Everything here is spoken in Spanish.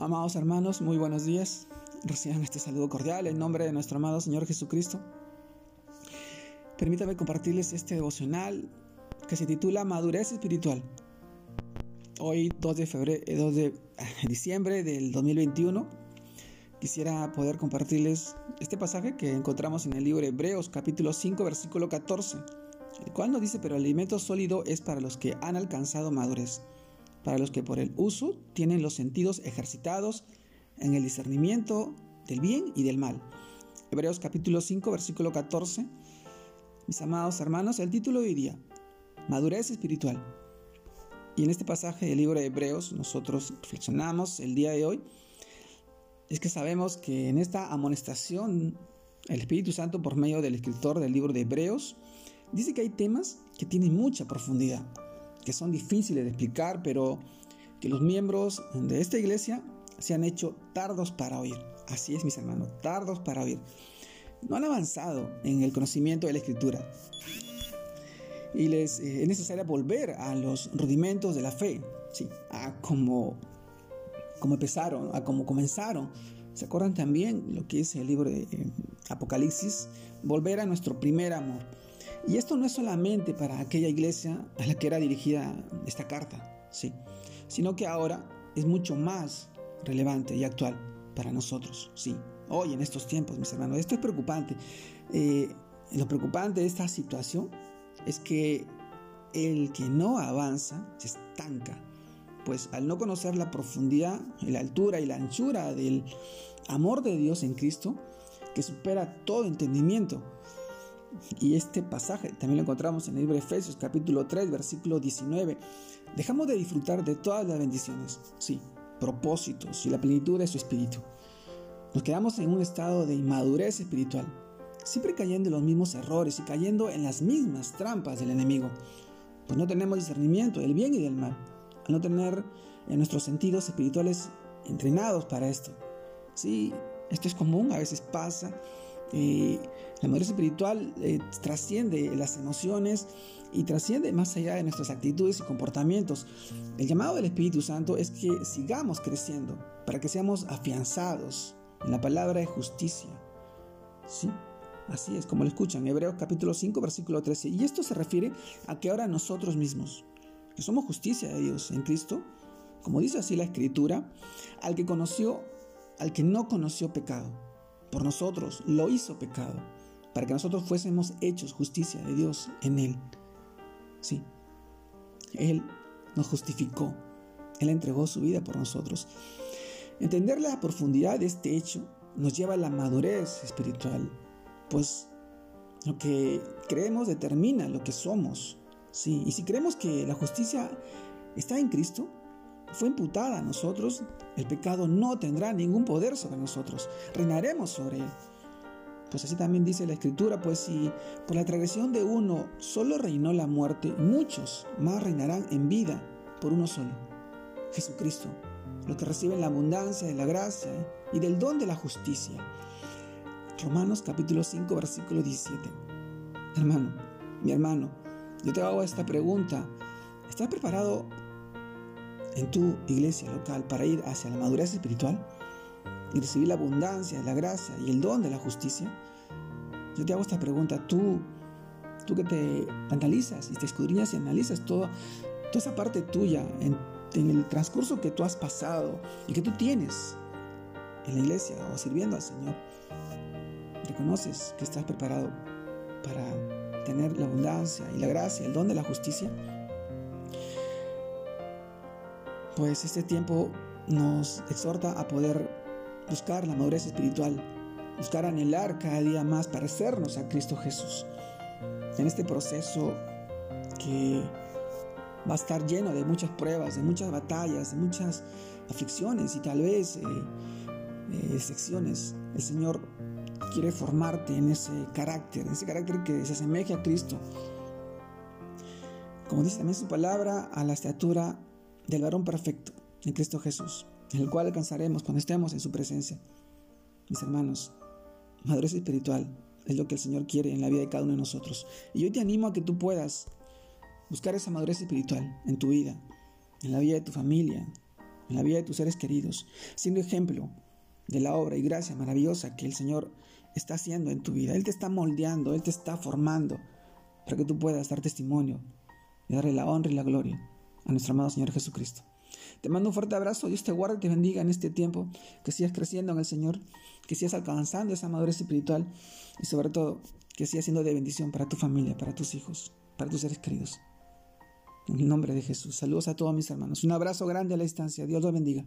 Amados hermanos, muy buenos días. Reciban este saludo cordial en nombre de nuestro amado Señor Jesucristo. Permítame compartirles este devocional que se titula Madurez Espiritual. Hoy, 2 de, febrero, 2 de diciembre del 2021, quisiera poder compartirles este pasaje que encontramos en el libro Hebreos, capítulo 5, versículo 14, el cual nos dice, pero el alimento sólido es para los que han alcanzado madurez para los que por el uso tienen los sentidos ejercitados en el discernimiento del bien y del mal. Hebreos capítulo 5, versículo 14. Mis amados hermanos, el título de hoy día, Madurez espiritual. Y en este pasaje del libro de Hebreos nosotros reflexionamos el día de hoy, es que sabemos que en esta amonestación el Espíritu Santo por medio del escritor del libro de Hebreos dice que hay temas que tienen mucha profundidad que son difíciles de explicar, pero que los miembros de esta iglesia se han hecho tardos para oír. Así es, mis hermanos, tardos para oír. No han avanzado en el conocimiento de la escritura. Y les eh, es necesario volver a los rudimentos de la fe, ¿sí? a como, como empezaron, a como comenzaron. ¿Se acuerdan también lo que es el libro de eh, Apocalipsis? Volver a nuestro primer amor y esto no es solamente para aquella iglesia a la que era dirigida esta carta, sí, sino que ahora es mucho más relevante y actual para nosotros, sí. Hoy en estos tiempos, mis hermanos, esto es preocupante. Eh, lo preocupante de esta situación es que el que no avanza se estanca, pues al no conocer la profundidad, la altura y la anchura del amor de Dios en Cristo, que supera todo entendimiento, y este pasaje también lo encontramos en el libro de Efesios capítulo 3 versículo 19. Dejamos de disfrutar de todas las bendiciones, sí, propósitos y la plenitud de su espíritu. Nos quedamos en un estado de inmadurez espiritual, siempre cayendo en los mismos errores y cayendo en las mismas trampas del enemigo, pues no tenemos discernimiento del bien y del mal, al no tener en nuestros sentidos espirituales entrenados para esto. Sí, esto es común, a veces pasa, la madurez espiritual eh, trasciende las emociones y trasciende más allá de nuestras actitudes y comportamientos. El llamado del Espíritu Santo es que sigamos creciendo para que seamos afianzados en la palabra de justicia. ¿Sí? Así es, como lo escuchan, Hebreos capítulo 5, versículo 13. Y esto se refiere a que ahora nosotros mismos, que somos justicia de Dios en Cristo, como dice así la Escritura, al que conoció, al que no conoció pecado por nosotros, lo hizo pecado, para que nosotros fuésemos hechos justicia de Dios en Él. Sí, Él nos justificó, Él entregó su vida por nosotros. Entender la profundidad de este hecho nos lleva a la madurez espiritual, pues lo que creemos determina lo que somos. Sí, y si creemos que la justicia está en Cristo, fue imputada a nosotros, el pecado no tendrá ningún poder sobre nosotros, reinaremos sobre él. Pues así también dice la escritura, pues si por la transgresión de uno solo reinó la muerte, muchos más reinarán en vida por uno solo, Jesucristo, los que reciben la abundancia de la gracia y del don de la justicia. Romanos capítulo 5 versículo 17. Hermano, mi hermano, yo te hago esta pregunta. ¿Estás preparado en tu iglesia local para ir hacia la madurez espiritual y recibir la abundancia, la gracia y el don de la justicia? Yo te hago esta pregunta, tú, tú que te analizas y te escudriñas y analizas toda, toda esa parte tuya en, en el transcurso que tú has pasado y que tú tienes en la iglesia o sirviendo al Señor, reconoces que estás preparado para tener la abundancia y la gracia, el don de la justicia pues este tiempo nos exhorta a poder buscar la madurez espiritual, buscar anhelar cada día más parecernos a Cristo Jesús. En este proceso que va a estar lleno de muchas pruebas, de muchas batallas, de muchas aflicciones y tal vez eh, eh, secciones, el Señor quiere formarte en ese carácter, en ese carácter que se asemeje a Cristo. Como dice también su palabra, a la estatura del varón perfecto en Cristo Jesús, el cual alcanzaremos cuando estemos en su presencia. Mis hermanos, madurez espiritual es lo que el Señor quiere en la vida de cada uno de nosotros. Y hoy te animo a que tú puedas buscar esa madurez espiritual en tu vida, en la vida de tu familia, en la vida de tus seres queridos, siendo ejemplo de la obra y gracia maravillosa que el Señor está haciendo en tu vida. Él te está moldeando, Él te está formando para que tú puedas dar testimonio y darle la honra y la gloria a nuestro amado Señor Jesucristo. Te mando un fuerte abrazo, Dios te guarde y te bendiga en este tiempo, que sigas creciendo en el Señor, que sigas alcanzando esa madurez espiritual y sobre todo que sigas siendo de bendición para tu familia, para tus hijos, para tus seres queridos. En el nombre de Jesús. Saludos a todos mis hermanos. Un abrazo grande a la distancia. Dios los bendiga.